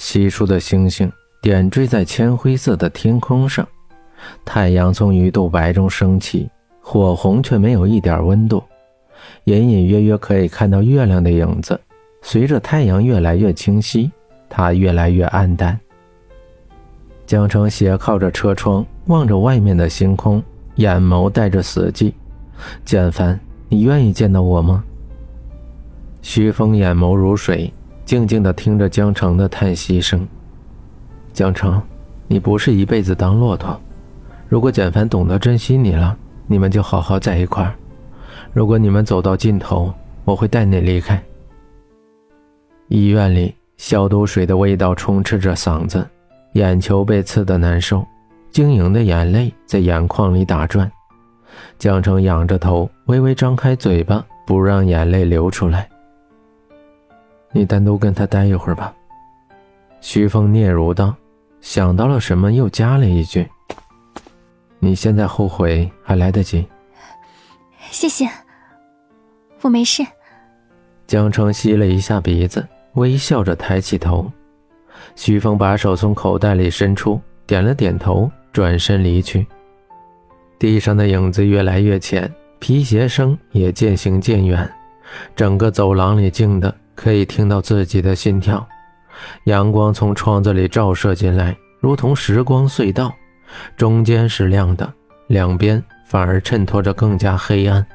稀疏的星星点缀在铅灰色的天空上，太阳从鱼肚白中升起，火红却没有一点温度，隐隐约约可以看到月亮的影子。随着太阳越来越清晰，它越来越暗淡。江城斜靠着车窗，望着外面的星空，眼眸带着死寂。简凡，你愿意见到我吗？徐峰眼眸如水。静静地听着江城的叹息声。江城，你不是一辈子当骆驼。如果简凡懂得珍惜你了，你们就好好在一块儿。如果你们走到尽头，我会带你离开。医院里，消毒水的味道充斥着嗓子，眼球被刺得难受，晶莹的眼泪在眼眶里打转。江城仰着头，微微张开嘴巴，不让眼泪流出来。你单独跟他待一会儿吧。”徐峰嗫嚅道，想到了什么，又加了一句：“你现在后悔还来得及。”谢谢，我没事。江澄吸了一下鼻子，微笑着抬起头。徐峰把手从口袋里伸出，点了点头，转身离去。地上的影子越来越浅，皮鞋声也渐行渐远，整个走廊里静的。可以听到自己的心跳，阳光从窗子里照射进来，如同时光隧道，中间是亮的，两边反而衬托着更加黑暗，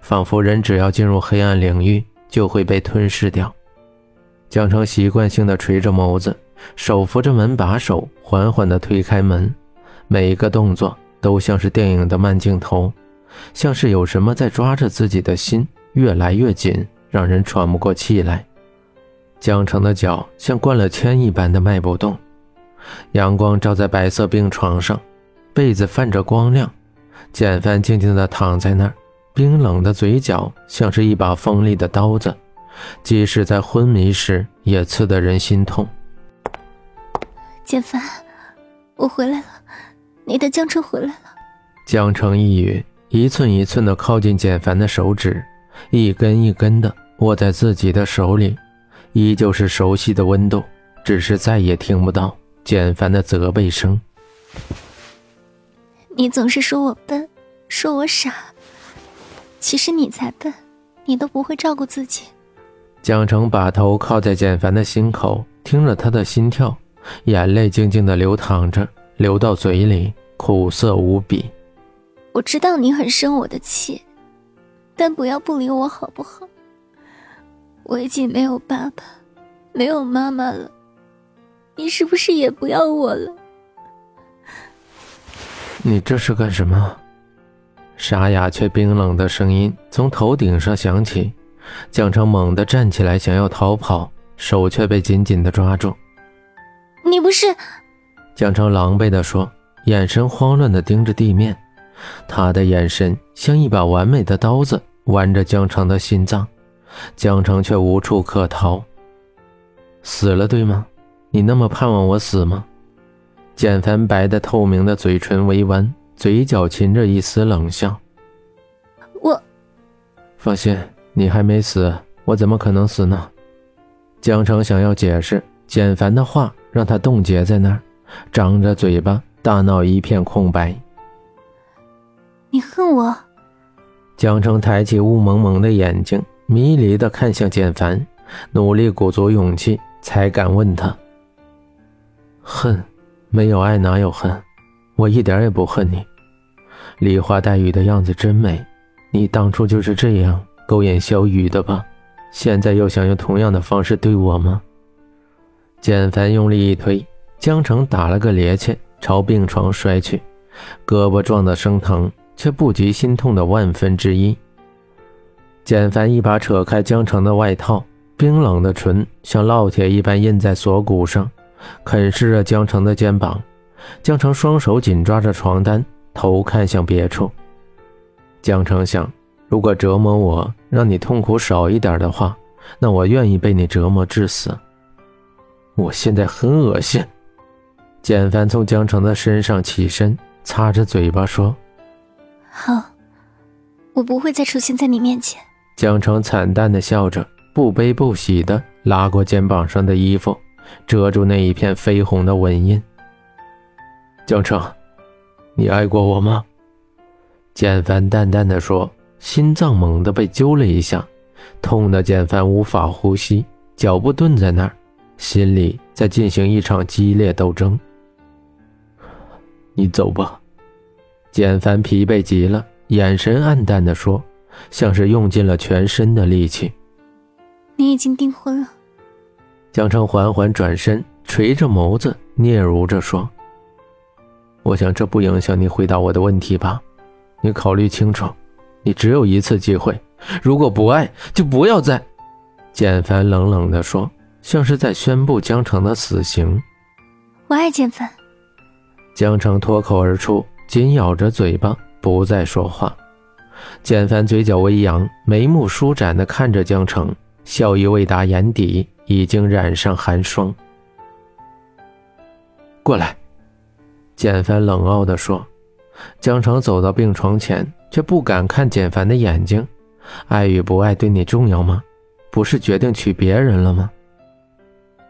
仿佛人只要进入黑暗领域就会被吞噬掉。江城习惯性的垂着眸子，手扶着门把手，缓缓地推开门，每一个动作都像是电影的慢镜头，像是有什么在抓着自己的心，越来越紧。让人喘不过气来，江城的脚像灌了铅一般的迈不动。阳光照在白色病床上，被子泛着光亮。简凡静静地躺在那儿，冰冷的嘴角像是一把锋利的刀子，即使在昏迷时也刺得人心痛。简凡，我回来了，你的江城回来了。江城一语，一寸一寸地靠近简凡的手指。一根一根的握在自己的手里，依旧是熟悉的温度，只是再也听不到简凡的责备声。你总是说我笨，说我傻，其实你才笨，你都不会照顾自己。江城把头靠在简凡的心口，听着他的心跳，眼泪静静的流淌着，流到嘴里，苦涩无比。我知道你很生我的气。但不要不理我好不好？我已经没有爸爸，没有妈妈了，你是不是也不要我了？你这是干什么？沙哑却冰冷的声音从头顶上响起，江城猛地站起来想要逃跑，手却被紧紧的抓住。你不是？江城狼狈的说，眼神慌乱的盯着地面。他的眼神像一把完美的刀子，剜着江城的心脏，江城却无处可逃。死了，对吗？你那么盼望我死吗？简凡白的透明的嘴唇微弯，嘴角噙着一丝冷笑。我，放心，你还没死，我怎么可能死呢？江城想要解释，简凡的话让他冻结在那儿，张着嘴巴，大脑一片空白。你恨我？江城抬起雾蒙蒙的眼睛，迷离的看向简凡，努力鼓足勇气，才敢问他：“恨？没有爱哪有恨？我一点也不恨你。梨花带雨的样子真美，你当初就是这样勾引小雨的吧？现在又想用同样的方式对我吗？”简凡用力一推，江城打了个趔趄，朝病床摔去，胳膊撞得生疼。却不及心痛的万分之一。简凡一把扯开江城的外套，冰冷的唇像烙铁一般印在锁骨上，啃噬着江城的肩膀。江城双手紧抓着床单，头看向别处。江城想，如果折磨我让你痛苦少一点的话，那我愿意被你折磨致死。我现在很恶心。简凡从江城的身上起身，擦着嘴巴说。好，我不会再出现在你面前。江城惨淡的笑着，不悲不喜的拉过肩膀上的衣服，遮住那一片绯红的纹印。江城，你爱过我吗？简凡淡淡的说，心脏猛地被揪了一下，痛的简凡无法呼吸，脚步顿在那儿，心里在进行一场激烈斗争。你走吧。简凡疲惫极了，眼神黯淡的说，像是用尽了全身的力气。你已经订婚了。江城缓缓转身，垂着眸子，嗫嚅着说：“我想这不影响你回答我的问题吧。”你考虑清楚，你只有一次机会。如果不爱，就不要再。简凡冷冷地说，像是在宣布江城的死刑。我爱简凡。江城脱口而出，紧咬着嘴巴，不再说话。简凡嘴角微扬，眉目舒展地看着江城，笑意未达眼底，已经染上寒霜。过来，简凡冷傲地说。江城走到病床前，却不敢看简凡的眼睛。爱与不爱对你重要吗？不是决定娶别人了吗？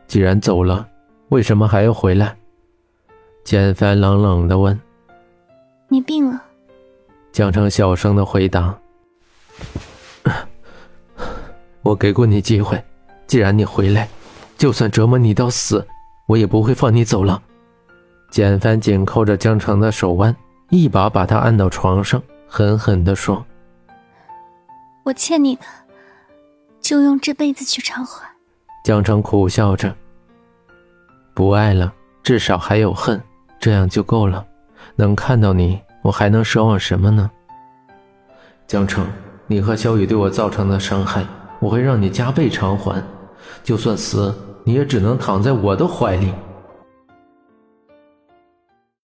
既然走了，为什么还要回来？简凡冷冷地问。你病了。江城小声的回答。我给过你机会，既然你回来，就算折磨你到死，我也不会放你走了。简帆紧扣着江城的手腕。一把把他按到床上，狠狠地说：“我欠你的，就用这辈子去偿还。”江城苦笑着：“不爱了，至少还有恨，这样就够了。能看到你，我还能奢望什么呢？”江城，你和小雨对我造成的伤害，我会让你加倍偿还。就算死，你也只能躺在我的怀里。